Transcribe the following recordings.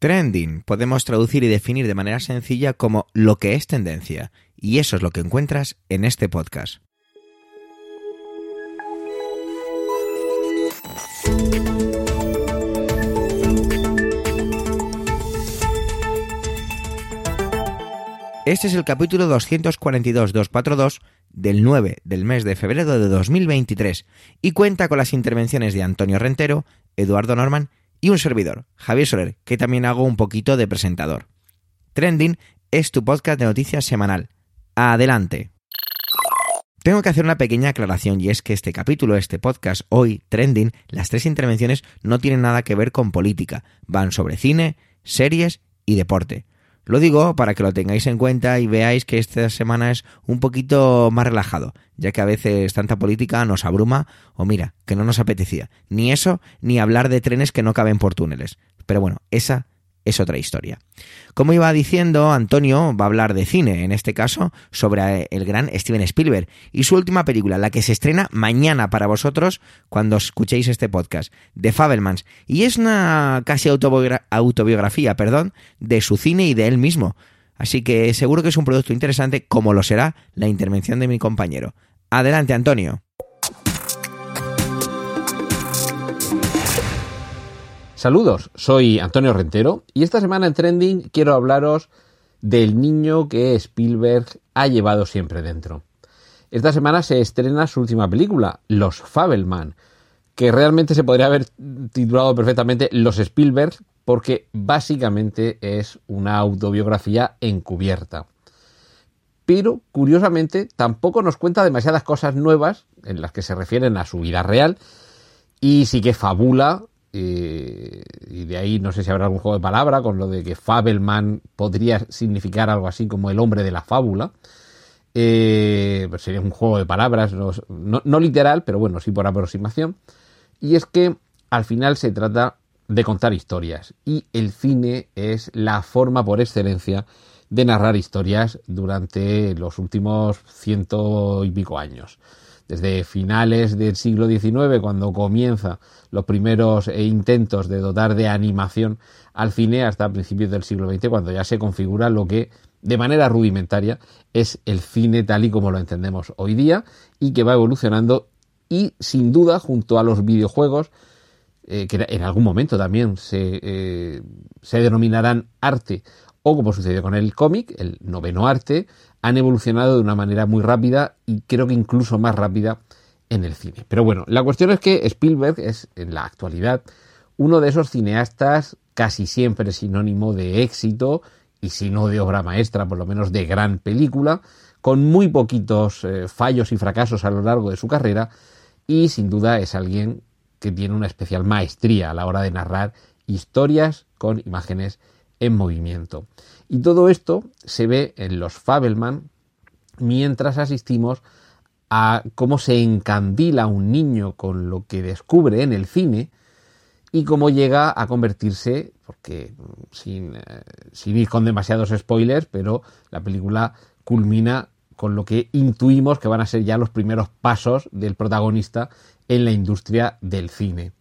Trending podemos traducir y definir de manera sencilla como lo que es tendencia, y eso es lo que encuentras en este podcast. Este es el capítulo 242-242 del 9 del mes de febrero de 2023 y cuenta con las intervenciones de Antonio Rentero, Eduardo Norman y un servidor, Javier Soler, que también hago un poquito de presentador. Trending es tu podcast de noticias semanal. Adelante. Tengo que hacer una pequeña aclaración y es que este capítulo, este podcast, hoy, Trending, las tres intervenciones no tienen nada que ver con política, van sobre cine, series y deporte. Lo digo para que lo tengáis en cuenta y veáis que esta semana es un poquito más relajado, ya que a veces tanta política nos abruma o mira, que no nos apetecía. Ni eso, ni hablar de trenes que no caben por túneles. Pero bueno, esa es otra historia. Como iba diciendo, Antonio va a hablar de cine, en este caso sobre el gran Steven Spielberg y su última película, la que se estrena mañana para vosotros cuando escuchéis este podcast, The Fabelmans, y es una casi autobiografía, perdón, de su cine y de él mismo. Así que seguro que es un producto interesante, como lo será la intervención de mi compañero. Adelante, Antonio. Saludos, soy Antonio Rentero y esta semana en Trending quiero hablaros del niño que Spielberg ha llevado siempre dentro. Esta semana se estrena su última película, Los Fabelman, que realmente se podría haber titulado perfectamente Los Spielberg porque básicamente es una autobiografía encubierta. Pero, curiosamente, tampoco nos cuenta demasiadas cosas nuevas en las que se refieren a su vida real y sí que fabula eh, y de ahí no sé si habrá algún juego de palabra con lo de que Fabelman podría significar algo así como el hombre de la fábula. Eh, pues sería un juego de palabras, no, literal, pero bueno, sí por aproximación. Y es que al final se trata de contar historias y el cine es la forma por excelencia de narrar historias durante los últimos ciento y pico años desde finales del siglo XIX, cuando comienza los primeros eh, intentos de dotar de animación al cine, hasta principios del siglo XX, cuando ya se configura lo que de manera rudimentaria es el cine tal y como lo entendemos hoy día y que va evolucionando y sin duda junto a los videojuegos eh, que en algún momento también se, eh, se denominarán arte o como sucedió con el cómic, el noveno arte, han evolucionado de una manera muy rápida y creo que incluso más rápida en el cine. Pero bueno, la cuestión es que Spielberg es en la actualidad uno de esos cineastas casi siempre sinónimo de éxito y si no de obra maestra, por lo menos de gran película, con muy poquitos eh, fallos y fracasos a lo largo de su carrera y sin duda es alguien que tiene una especial maestría a la hora de narrar historias con imágenes en movimiento. Y todo esto se ve en los Fabelman mientras asistimos a cómo se encandila un niño con lo que descubre en el cine y cómo llega a convertirse, porque sin, eh, sin ir con demasiados spoilers, pero la película culmina con lo que intuimos que van a ser ya los primeros pasos del protagonista en la industria del cine.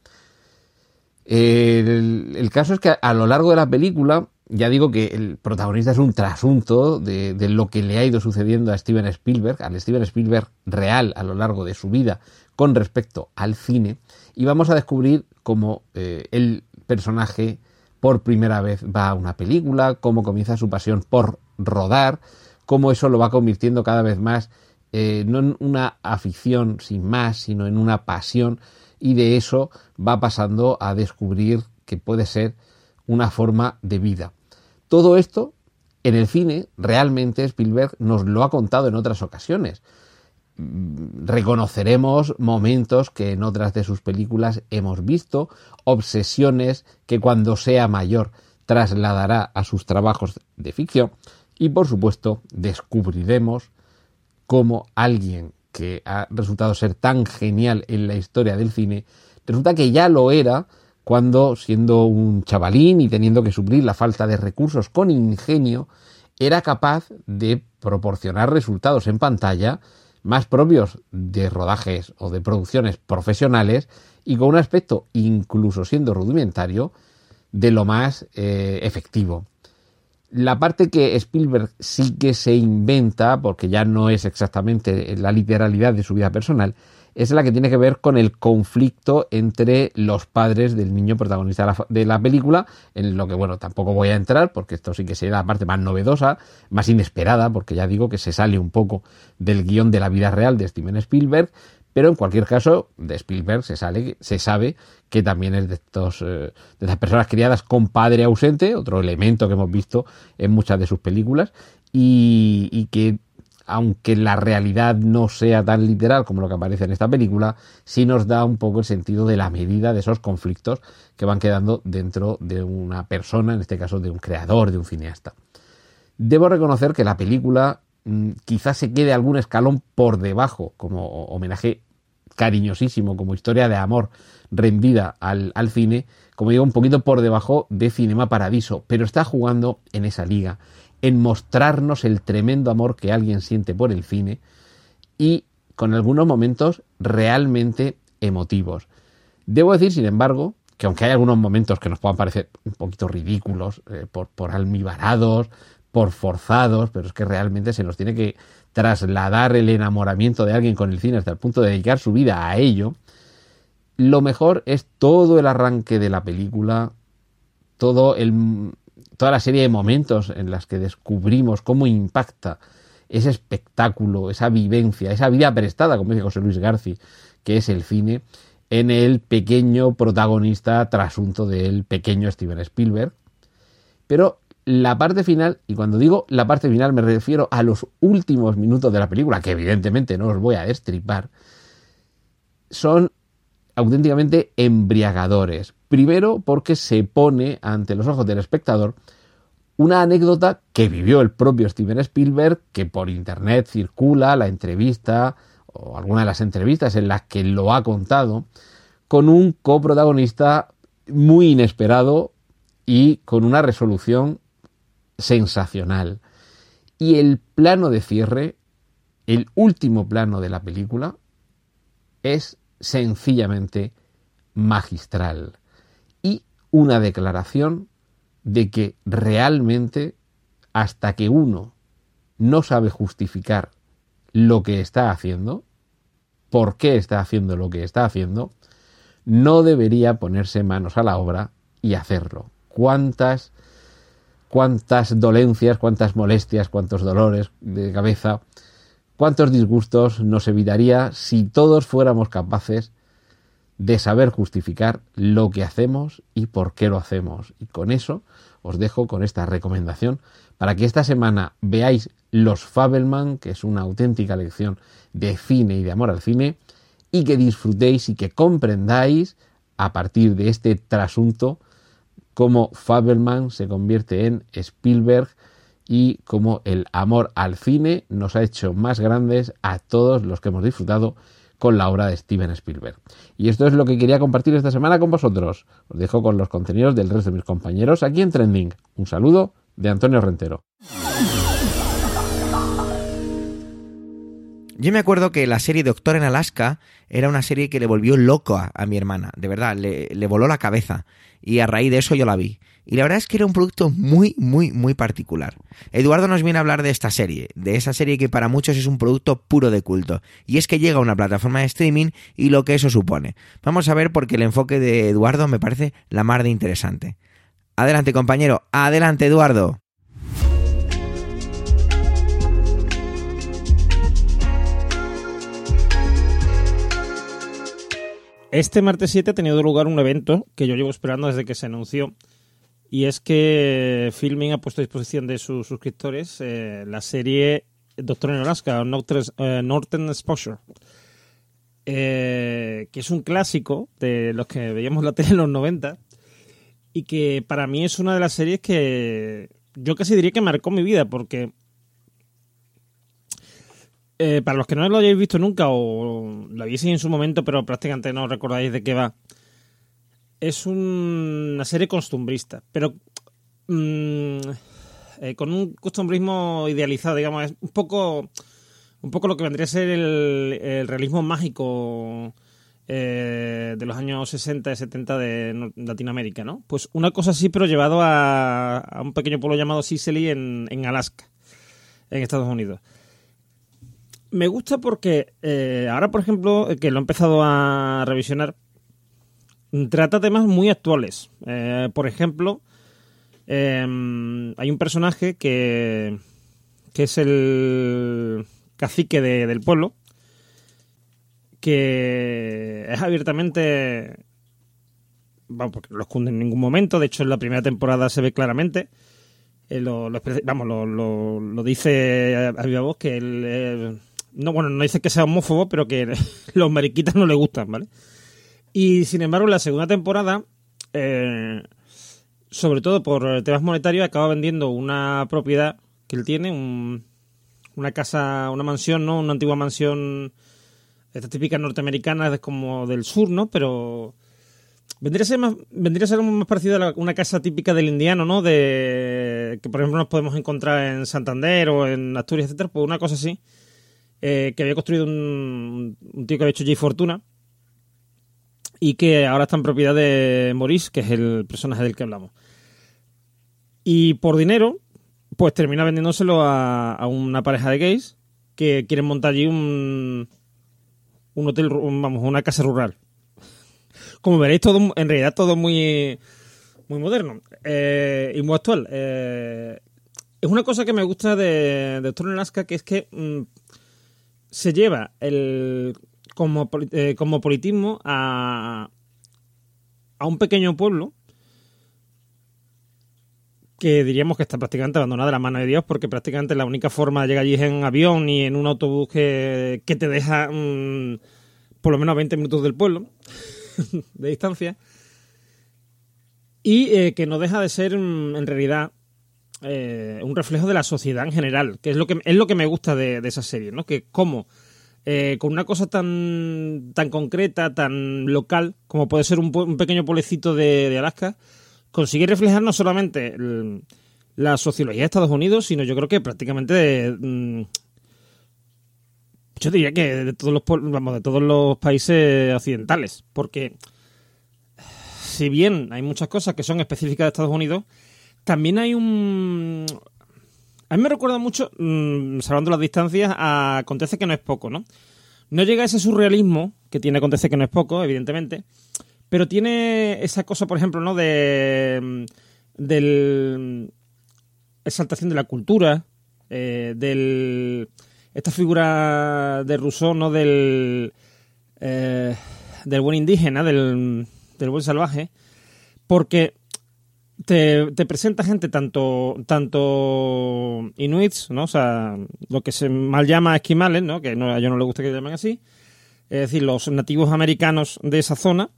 El, caso es que a, lo largo de la película, ya digo que el protagonista es un trasunto de, lo que le ha ido sucediendo a Steven Spielberg, al Steven Spielberg real a lo largo de su vida con respecto al cine, y vamos a descubrir cómo eh, el personaje por primera vez va a una película, cómo comienza su pasión por rodar, cómo eso lo va convirtiendo cada vez más eh, no en una afición sin más, sino en una pasión y de eso va pasando a descubrir que puede ser una forma de vida. Todo esto en el cine realmente Spielberg nos lo ha contado en otras ocasiones. Mm, reconoceremos momentos que en otras de sus películas hemos visto, obsesiones que cuando sea mayor trasladará a sus trabajos de ficción y por supuesto descubriremos cómo alguien que ha resultado ser tan genial en la historia del cine, resulta que ya lo era cuando, siendo un chavalín y teniendo que suplir la falta de recursos con ingenio, era capaz de proporcionar resultados en pantalla más propios de rodajes o de producciones profesionales y con un aspecto, incluso siendo rudimentario, de lo más eh, efectivo. La parte que Spielberg sí que se inventa, porque ya no es exactamente la literalidad de su vida personal, es la que tiene que ver con el conflicto entre los padres del niño protagonista de la, película, en lo que, bueno, tampoco voy a entrar, porque esto sí que sería la parte más novedosa, más inesperada, porque ya digo que se sale un poco del guion de la vida real de Steven Spielberg, pero en cualquier caso, de Spielberg se, sale, se sabe que también es de, estos, eh, de estas personas criadas con padre ausente, otro elemento que hemos visto en muchas de sus películas, y, y que aunque la realidad no sea tan literal como lo que aparece en esta película, sí nos da un poco el sentido de la medida de esos conflictos que van quedando dentro de una persona, en este caso de un creador, de un cineasta. Debo reconocer que la película mm, quizás se quede algún escalón por debajo, como homenaje cariñosísimo, como historia de amor rendida al, al cine, como digo, un poquito por debajo de Cinema Paradiso, pero está jugando en esa liga en mostrarnos el tremendo amor que alguien siente por el cine y con algunos momentos realmente emotivos. Debo decir, sin embargo, que aunque hay algunos momentos que nos puedan parecer un poquito ridículos, eh, por, por almibarados, por forzados, pero es que realmente se nos tiene que trasladar el enamoramiento de alguien con el cine hasta el punto de dedicar su vida a ello, lo mejor es todo el arranque de la película, todo el, toda la serie de momentos en las que descubrimos cómo impacta ese espectáculo, esa vivencia, esa vida prestada, como dice José Luis García, que es el cine, en el pequeño protagonista trasunto del pequeño Steven Spielberg. Pero la parte final, y cuando digo la parte final me refiero a los últimos minutos de la película, que evidentemente no os voy a destripar, son auténticamente embriagadores. Primero porque se pone ante los ojos del espectador una anécdota que vivió el propio Steven Spielberg, que por internet circula la entrevista o alguna de las entrevistas en las que lo ha contado, con un coprotagonista muy inesperado y con una resolución sensacional. Y el plano de cierre, el último plano de la película, es sencillamente magistral y una declaración de que realmente hasta que uno no sabe justificar lo que está haciendo, por qué está haciendo lo que está haciendo, no debería ponerse manos a la obra y hacerlo. ¿Cuántas, cuántas dolencias, cuántas molestias, cuántos dolores de cabeza ¿Cuántos disgustos nos evitaría si todos fuéramos capaces de saber justificar lo que hacemos y por qué lo hacemos? Y con eso os dejo con esta recomendación para que esta semana veáis Los Fabelman, que es una auténtica lección de cine y de amor al cine, y que disfrutéis y que comprendáis a partir de este trasunto cómo Fabelman se convierte en Spielberg y cómo el amor al cine nos ha hecho más grandes a todos los que hemos disfrutado con la obra de Steven Spielberg. Y esto es lo que quería compartir esta semana con vosotros. Os dejo con los contenidos del resto de mis compañeros aquí en Trending. Un saludo de Antonio Rentero. Yo me acuerdo que la serie Doctor en Alaska era una serie que le volvió loco a, mi hermana, de verdad, le, le voló la cabeza. Y a raíz de eso yo la vi. Y la verdad es que era un producto muy, muy, muy particular. Eduardo nos viene a hablar de esta serie, de esa serie que para muchos es un producto puro de culto. Y es que llega a una plataforma de streaming y lo que eso supone. Vamos a ver porque el enfoque de Eduardo me parece la mar de interesante. Adelante compañero, adelante Eduardo. Este martes 7 ha tenido lugar un evento que yo llevo esperando desde que se anunció y es que Filming ha puesto a disposición de sus suscriptores eh, la serie Doctor en Alaska, eh, Northern Exposure, eh, que es un clásico de los que veíamos la tele en los 90 y que para mí es una de las series que yo casi diría que marcó mi vida porque para los que no lo hayáis visto nunca o lo habéis en su momento pero prácticamente no recordáis de qué va, es una serie costumbrista, pero mm, eh, con un costumbrismo idealizado, digamos, es un poco, un poco lo que vendría a ser el, realismo mágico eh, de los años 60 y 70 de Latinoamérica, ¿no? Pues una cosa así, pero llevado a, un pequeño pueblo llamado Sicily en, en, Alaska, en Estados Unidos. Me gusta porque eh, ahora, por ejemplo, que lo he empezado a revisionar, trata temas muy actuales. Eh, por ejemplo, em, hay un personaje que, que es el cacique del pueblo, que es abiertamente. Vamos, porque no lo esconde en ningún momento. De hecho, en la primera temporada se ve claramente. Eh, lo, vamos, lo, lo, dice a, viva voz que él. No, bueno, no dice que sea homófobo, pero que los mariquitas no le gustan, ¿vale? Y sin embargo, la segunda temporada, eh, sobre todo por temas monetarios, acaba vendiendo una propiedad que él tiene, una casa, una mansión, ¿no? Una antigua mansión esta típica norteamericana es como del sur, ¿no? Pero vendría a ser más, vendría a ser más parecido a una casa típica del indiano, ¿no? De que por ejemplo nos podemos encontrar en Santander o en Asturias, etcétera, pues una cosa así. Eh, que había construido un, tío que había hecho J Fortuna y que ahora está en propiedad de Maurice, que es el personaje del que hablamos. Y por dinero, pues termina vendiéndoselo a, una pareja de gays que quieren montar allí un, un hotel, vamos, una casa rural. Como veréis, todo, en realidad todo muy, muy moderno eh, y muy actual. Eh, es una cosa que me gusta de, Doctor Alaska, que es que mm, se lleva el como, eh, a, a un pequeño pueblo que diríamos que está prácticamente abandonada de la mano de Dios, porque prácticamente la única forma de llegar allí es en avión y en un autobús que, te deja mm, por lo menos a 20 minutos del pueblo de distancia. Y eh, que no deja de ser mm, en realidad eh, un reflejo de la sociedad en general, que es lo que, es lo que me gusta de, esa serie, ¿no? Que como eh, con una cosa tan, tan concreta, tan local, como puede ser un, un pequeño pueblecito de, de Alaska, consigue reflejar no solamente la sociología de Estados Unidos, sino yo creo que prácticamente de, mm, yo diría que de todos los vamos, de todos los países occidentales, porque si bien hay muchas cosas que son específicas de Estados Unidos, también hay un a mí me recuerda mucho, mmm, salvando las distancias, a Acontece que no es poco, ¿no? No llega a ese surrealismo que tiene Acontece que no es poco, evidentemente, pero tiene esa cosa, por ejemplo, ¿no? De. Mm, del. exaltación de la cultura, eh, del. esta figura de Rousseau, ¿no? Del. Eh, del buen indígena, del, del buen salvaje, porque te, presenta gente tanto tanto inuits, ¿no? O sea, lo que se mal llama esquimales, ¿no? Que no, a ellos no les gusta que llamen así. Es decir, los nativos americanos de esa zona,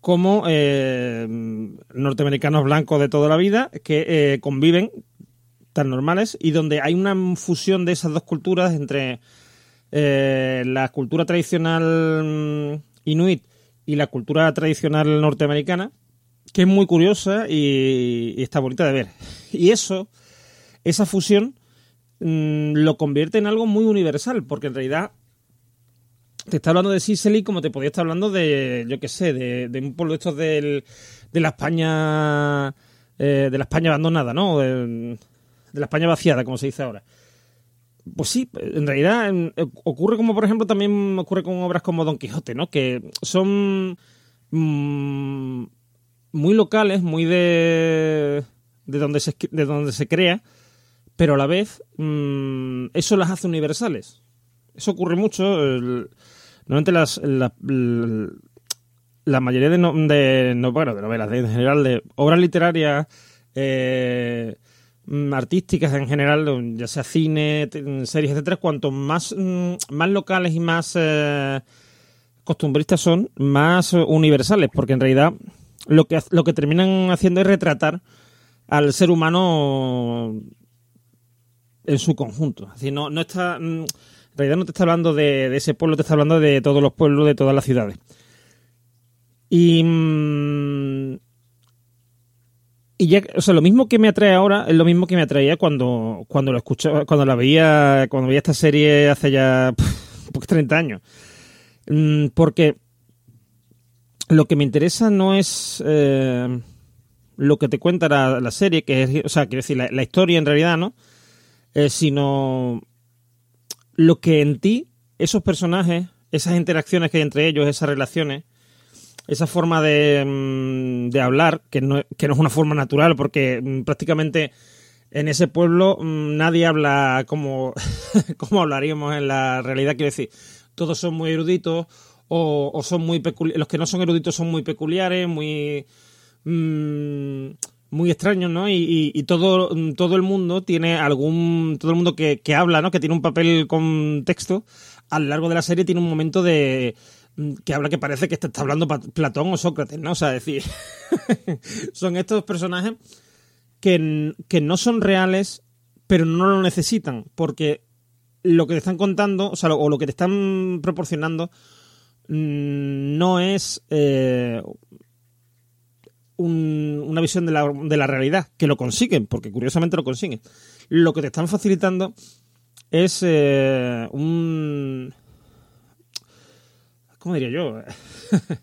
como eh, norteamericanos blancos de toda la vida que eh, conviven tan normales y donde hay una fusión de esas dos culturas entre eh, la cultura tradicional mm, inuit y la cultura tradicional norteamericana, que es muy curiosa y, está bonita de ver. Y eso, esa fusión, mm, lo convierte en algo muy universal, porque en realidad te está hablando de Sicily como te podía estar hablando de, yo qué sé, de, un pueblo de estos de la España, eh, de la España abandonada, ¿no? De, la España vaciada, como se dice ahora. Pues sí, en realidad ocurre como, por ejemplo, también ocurre con obras como Don Quijote, ¿no? Que son mm, muy locales, muy de, de, donde se, de donde se crea, pero a la vez mm, eso las hace universales. Eso ocurre mucho. normalmente las, la, mayoría de, de, bueno, de novelas, en general, de obras literarias, eh, artísticas en general, ya sea cine, series, etcétera, cuanto más, mm, más locales y más eh, costumbristas son, más universales, porque en realidad lo que, lo que terminan haciendo es retratar al ser humano en su conjunto. Es no, no está. Mm, en realidad no te está hablando de, ese pueblo, te está hablando de todos los pueblos, de todas las ciudades. Y. Mm, y ya, o sea, lo mismo que me atrae ahora es lo mismo que me atraía cuando, cuando lo escuchaba, cuando la veía, cuando veía esta serie hace ya 30 años. Mm, porque lo que me interesa no es eh, lo que te cuenta la, serie, que es, o sea, quiero decir, la, historia en realidad, ¿no? Eh, sino lo que en ti, esos personajes, esas interacciones que hay entre ellos, esas relaciones, esa forma de, mm, de hablar, que no, que no es una forma natural, porque mm, prácticamente en ese pueblo nadie habla como, como hablaríamos en la realidad, quiero decir, todos son muy eruditos o, son muy los que no son eruditos son muy peculiares, muy... Mm, muy extraños, ¿no? Y, todo, todo el mundo tiene algún. Todo el mundo que, habla, ¿no? Que tiene un papel con texto, a lo largo de la serie tiene un momento de. Mm, que habla que parece que está, hablando Platón o Sócrates, ¿no? O sea, decir. son estos personajes que, que no son reales, pero no lo necesitan, porque lo que te están contando, o sea, lo, o lo que te están proporcionando, no es eh, una visión de la, de la, realidad, que lo consiguen, porque curiosamente lo consiguen. Lo que te están facilitando es eh, un... ¿Cómo diría yo?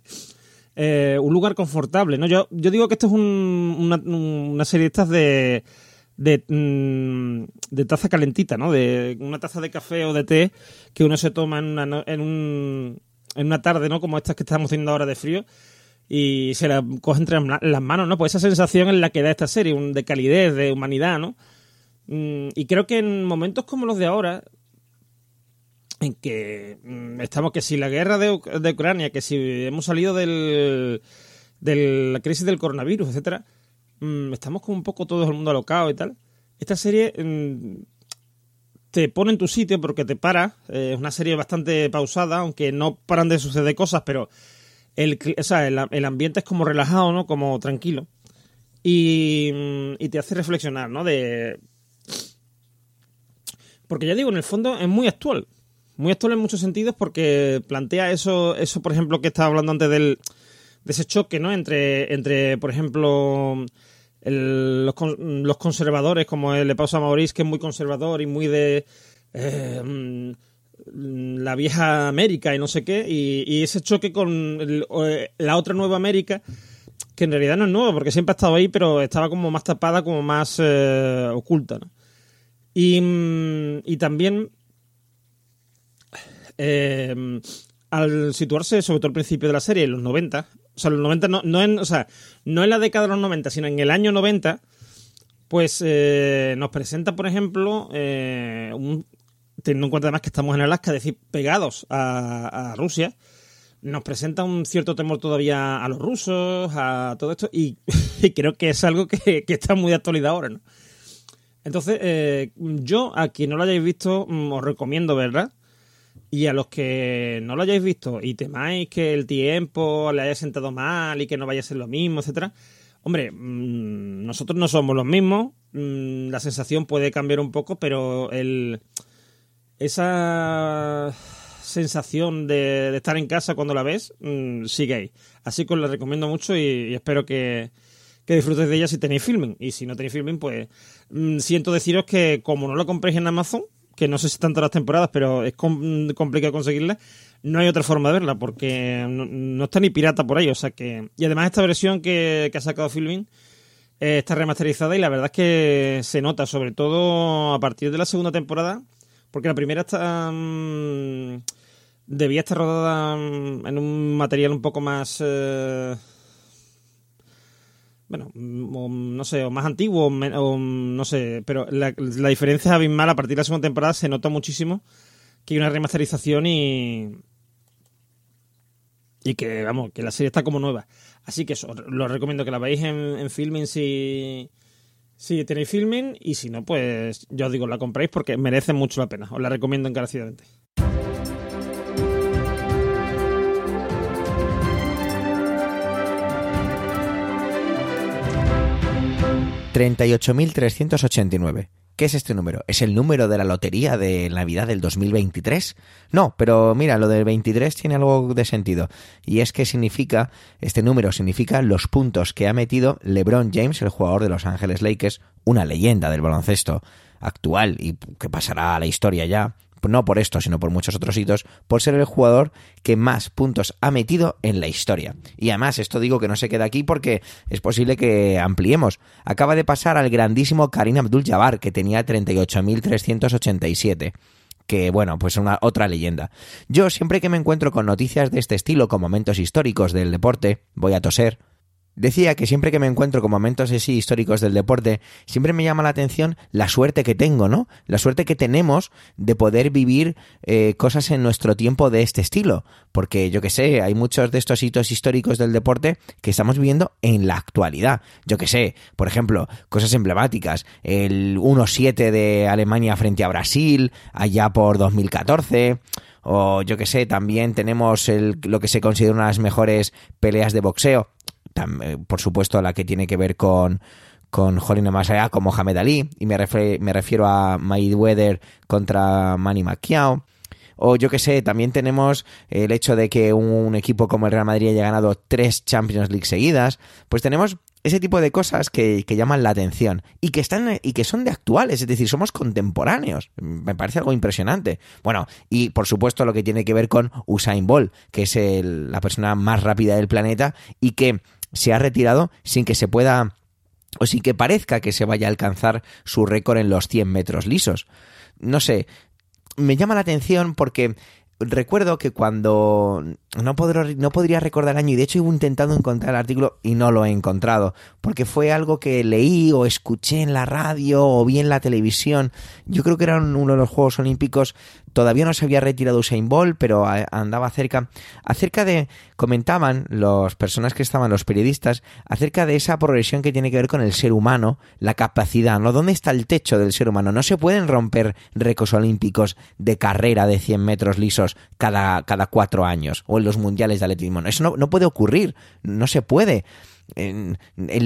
Eh, un lugar confortable, ¿no? Yo, yo digo que esto es una, una serie de estas de Mm, de, taza calentita, ¿no? De una taza de café o de té que uno se toma en una, en, un, en una tarde, ¿no? Como estas que estamos teniendo ahora de frío y se la coge entre las manos, ¿no? Pues esa sensación en la que da esta serie, de calidez, de humanidad, ¿no? Mm, y creo que en momentos como los de ahora, en que mm, estamos, que si la guerra de, de Ucrania, que si hemos salido del, de la crisis del coronavirus, etcétera, Mm, estamos como un poco todo el mundo alocado y tal. Esta serie te pone en tu sitio porque te para. Eh, es una serie bastante pausada, aunque no paran de suceder cosas, pero el, el, ambiente es como relajado, ¿no? Como tranquilo. Y, mm, y te hace reflexionar, ¿no? De... Porque ya digo, en el fondo es muy actual. Muy actual en muchos sentidos porque plantea eso, eso por ejemplo, que estaba hablando antes del, de ese choque, ¿no? Entre, entre por ejemplo, los, conservadores, como el pausa Maurice, que es muy conservador y muy de eh, mm, la vieja América y no sé qué, y, ese choque con eh, la otra nueva América, que en realidad no es nueva, porque siempre ha estado ahí, pero estaba como más tapada, como más eh, oculta. mm, y también al situarse, sobre todo al principio de la serie, en los 90, o sea, los 90 no, no en, o sea, no en la década de los 90, sino en el año 90, pues eh, nos presenta, por ejemplo, eh, teniendo en cuenta además que estamos en Alaska, es decir, pegados a, Rusia, nos presenta un cierto temor todavía a los rusos, a todo esto, y, creo que es algo que, está muy de actualidad ahora. Entonces, eh, yo, a quien no lo hayáis visto, mm, os recomiendo verla. Y a los que no lo hayáis visto y temáis que el tiempo le haya sentado mal y que no vaya a ser lo mismo, etcétera, hombre, mm, nosotros no somos los mismos, mm, la sensación puede cambiar un poco, pero el esa sensación de, estar en casa cuando la ves mm, sigue ahí. Así que os la recomiendo mucho y, espero que, que disfrutéis de ella si tenéis filming. Y si no tenéis filming, pues siento deciros que como no lo compréis en Amazon, que no sé si están todas las temporadas, pero es complicado conseguirla. No hay otra forma de verla porque no, está ni pirata por ahí. O sea que. Y además, esta versión que, ha sacado Filming eh, está remasterizada y la verdad es que se nota, sobre todo a partir de la segunda temporada, porque la primera está. Mm, debía estar rodada mm, en un material un poco más. Eh, bueno, no sé, o más antiguo, o, no sé, pero la, diferencia es abismal. A partir de la segunda temporada se nota muchísimo que hay una remasterización y. Y que, vamos, que la serie está como nueva. Así que eso, lo recomiendo que la veáis en, en filming si, si tenéis filming. Y si no, pues yo os digo, la compréis porque merece mucho la pena. Os la recomiendo encarecidamente. 38.389. ¿Qué es este número? ¿Es el número de la lotería de Navidad del 2023? No, pero mira, lo del 23 tiene algo de sentido. Y es que significa, este número significa los puntos que ha metido LeBron James, el jugador de Los Ángeles Lakers, una leyenda del baloncesto actual y que pasará a la historia ya no por esto, sino por muchos otros hitos, por ser el jugador que más puntos ha metido en la historia. Y además, esto digo que no se queda aquí porque es posible que ampliemos. Acaba de pasar al grandísimo Karim Abdul-Jabbar, que tenía 38.387 que bueno, pues una otra leyenda. Yo siempre que me encuentro con noticias de este estilo, con momentos históricos del deporte, voy a toser, Decía que siempre que me encuentro con momentos así históricos del deporte, siempre me llama la atención la suerte que tengo, ¿no? La suerte que tenemos de poder vivir eh, cosas en nuestro tiempo de este estilo. Porque yo que sé, hay muchos de estos hitos históricos del deporte que estamos viviendo en la actualidad. Yo que sé, por ejemplo, cosas emblemáticas. El 1-7 de Alemania frente a Brasil, allá por 2014 o yo que sé, también tenemos lo que se considera una de las mejores peleas de boxeo eh, por supuesto la que tiene que ver con con Jorge allá como Mohamed Ali y me, me refiero a Mayweather contra Manny Pacquiao o yo que sé, también tenemos el hecho de que un, equipo como el Real Madrid haya ganado tres Champions League seguidas, pues tenemos ese tipo de cosas que, que, llaman la atención y que están y que son de actuales, es decir, somos contemporáneos. Me parece algo impresionante. Bueno, y por supuesto lo que tiene que ver con Usain Bolt, que es la persona más rápida del planeta y que se ha retirado sin que se pueda o sin que parezca que se vaya a alcanzar su récord en los 100 metros lisos. No sé, me llama la atención porque recuerdo que cuando no, no podría recordar año y de hecho he intentado encontrar el artículo y no lo he encontrado porque fue algo que leí o escuché en la radio o vi en la televisión yo creo que era uno de los Juegos Olímpicos todavía no se había retirado Usain Bolt pero andaba cerca acerca de comentaban las personas que estaban los periodistas acerca de esa progresión que tiene que ver con el ser humano la capacidad no dónde está el techo del ser humano no se pueden romper récords olímpicos de carrera de 100 metros lisos cada, cada cuatro años, o en los mundiales de atletismo. Eso no puede ocurrir, no se puede. El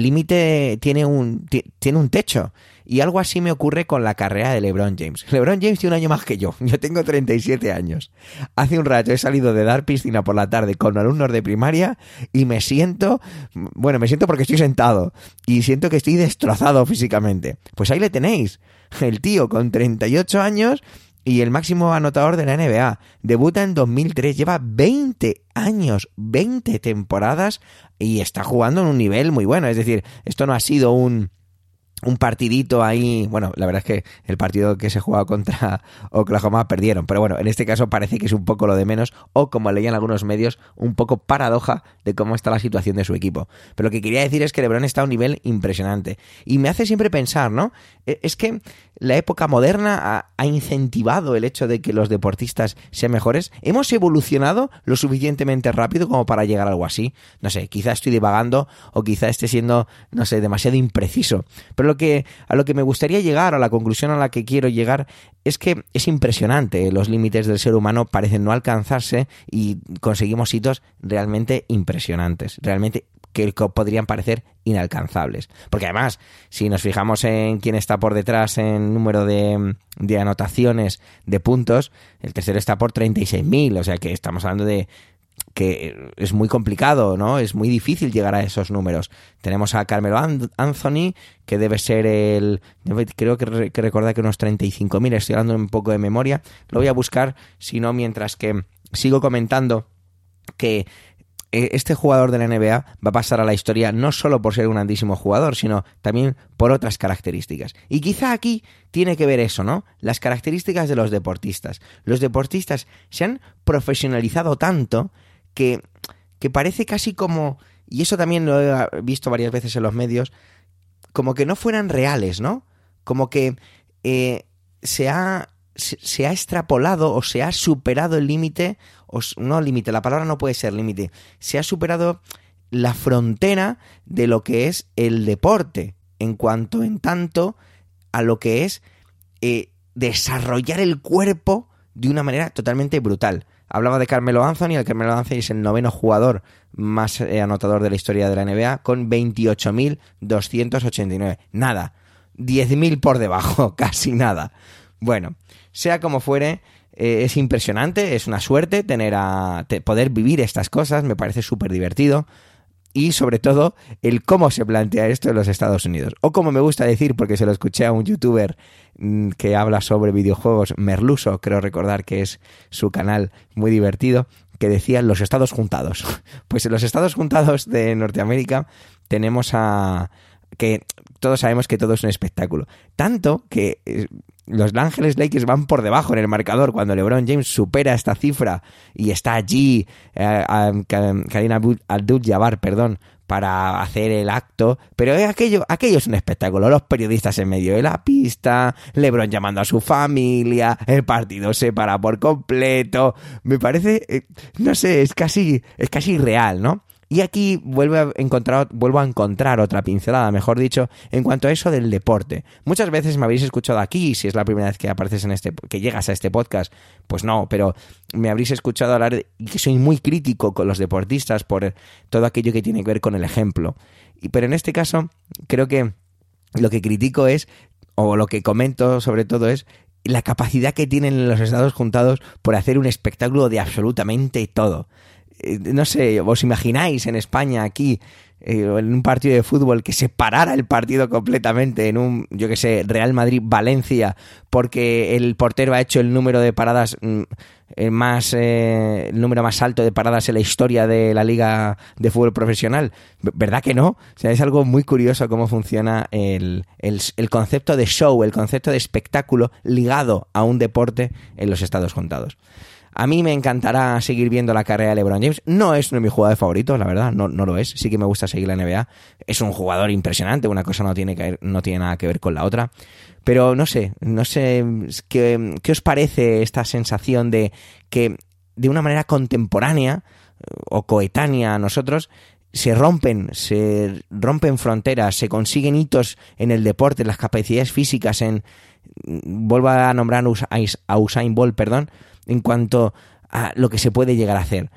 límite tiene un, tiene un techo. Y algo así me ocurre con la carrera de LeBron James. LeBron James tiene un año más que yo. Yo tengo 37 años. Hace un rato he salido de dar piscina por la tarde con alumnos de primaria y me siento, bueno, me siento porque estoy sentado y siento que estoy destrozado físicamente. Pues ahí le tenéis. El tío con 38 años y el máximo anotador de la NBA. Debuta en 2003, lleva 20 años, 20 temporadas y está jugando en un nivel muy bueno. Es decir, esto no ha sido un un partidito ahí, bueno, la verdad es que el partido que se jugaba contra Oklahoma perdieron, pero bueno, en este caso parece que es un poco lo de menos, o como leían algunos medios, un poco paradoja de cómo está la situación de su equipo. Pero lo que quería decir es que LeBron está a un nivel impresionante. Y me hace siempre pensar, ¿no? E, es que la época moderna ha, incentivado el hecho de que los deportistas sean mejores. ¿Hemos evolucionado lo suficientemente rápido como para llegar a algo así? No sé, quizá estoy divagando o quizá esté siendo, no sé, demasiado impreciso. Pero lo que, a lo que me gustaría llegar, a la conclusión a la que quiero llegar, es que es impresionante. Los límites del ser humano parecen no alcanzarse y conseguimos hitos realmente impresionantes, realmente que podrían parecer inalcanzables. Porque además, si nos fijamos en quién está por detrás en número de, de anotaciones de puntos, el tercero está por 36.000, o sea que estamos hablando de que es muy complicado, ¿no? Es muy difícil llegar a esos números. Tenemos a Carmelo Anthony, que debe ser el... Creo que, que recuerda que unos 35.000, estoy hablando un poco de memoria. Lo voy a buscar, si no, mientras que sigo comentando que eh, este jugador de la NBA va a pasar a la historia no solo por ser un grandísimo jugador, sino también por otras características. Y quizá aquí tiene que ver eso, ¿no? Las características de los deportistas. Los deportistas se han profesionalizado tanto que, que parece casi como, y eso también lo he visto varias veces en los medios, como que no fueran reales, ¿no? Como que eh, se ha se, ha extrapolado o se ha superado el límite, o no límite, la palabra no puede ser límite, se ha superado la frontera de lo que es el deporte, en cuanto en tanto a lo que es eh, desarrollar el cuerpo de una manera totalmente brutal. Hablaba de Carmelo Anthony, el Carmelo Anthony es el noveno jugador más eh, anotador de la historia de la NBA con 28.289. Nada, 10.000 por debajo, casi nada. Bueno, sea como fuere, eh, es impresionante, es una suerte tener a poder vivir estas cosas, me parece súper divertido. Y sobre todo el cómo se plantea esto en los Estados Unidos. O como me gusta decir, porque se lo escuché a un youtuber mm, que habla sobre videojuegos, Merluso, creo recordar que es su canal muy divertido, que decía los Estados Juntados. Pues en los Estados Juntados de Norteamérica tenemos a que todos sabemos que todo es un espectáculo. Tanto que eh, los Ángeles Lakers van por debajo en el marcador cuando LeBron James supera esta cifra y está allí eh, Karina Abdul-Jabbar, perdón, para hacer el acto, pero aquello, aquello es un espectáculo, los periodistas en medio de la pista, LeBron llamando a su familia, el partido se para por completo, me parece, eh, no sé, es casi, es casi irreal, ¿no? Y aquí vuelvo a encontrar, vuelvo a encontrar otra pincelada, mejor dicho, en cuanto a eso del deporte. Muchas veces me habréis escuchado aquí, si es la primera vez que apareces en este, que llegas a este podcast, pues no, pero me habréis escuchado hablar de que soy muy crítico con los deportistas por todo aquello que tiene que ver con el ejemplo. Y, pero en este caso, creo que lo que critico es, o lo que comento sobre todo es, la capacidad que tienen los Estados Juntados por hacer un espectáculo de absolutamente todo. Eh, no sé, os imagináis en España aquí eh, en un partido de fútbol que se parara el partido completamente en un, yo que sé, Real Madrid-Valencia porque el portero ha hecho el número de paradas mm, eh, más, el número más alto de paradas en la historia de la liga de fútbol profesional. ¿Verdad que no? O sea, es algo muy curioso cómo funciona el, el concepto de show, el concepto de espectáculo ligado a un deporte en los Estados Juntados. A mí me encantará seguir viendo la carrera de LeBron James. No es uno de mis jugadores favoritos, la verdad, no, no lo es. Sí que me gusta seguir la NBA. Es un jugador impresionante, una cosa no tiene, que, no tiene nada que ver con la otra. Pero no sé, no sé, ¿qué, qué os parece esta sensación de que de una manera contemporánea o coetánea a nosotros se rompen, se rompen fronteras, se consiguen hitos en el deporte, en las capacidades físicas, en vuelvo a nombrar a Usain Bolt, perdón, en cuanto a lo que se puede llegar a hacer.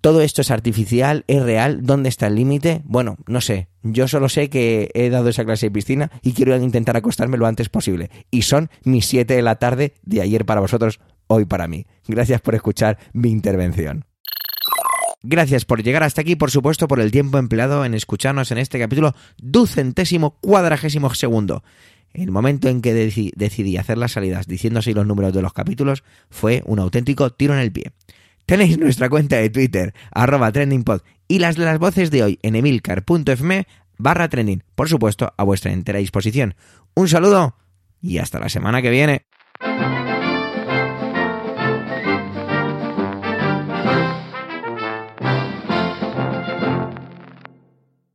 ¿Todo esto es artificial? ¿Es real? ¿Dónde está el límite? Bueno, no sé. Yo solo sé que he dado esa clase de piscina y quiero intentar acostarme lo antes posible. Y son mis 7 de la tarde de ayer para vosotros, hoy para mí. Gracias por escuchar mi intervención. Gracias por llegar hasta aquí, por supuesto, por el tiempo empleado en escucharnos en este capítulo ducentésimo cuadragésimo segundo. El momento en que decidí hacer las salidas diciendo los números de los capítulos fue un auténtico tiro en el pie. Tenéis nuestra cuenta de Twitter, arroba trendingpod, y las de las voces de hoy en emilcar.fm barra trending, por supuesto, a vuestra entera disposición. Un saludo y hasta la semana que viene.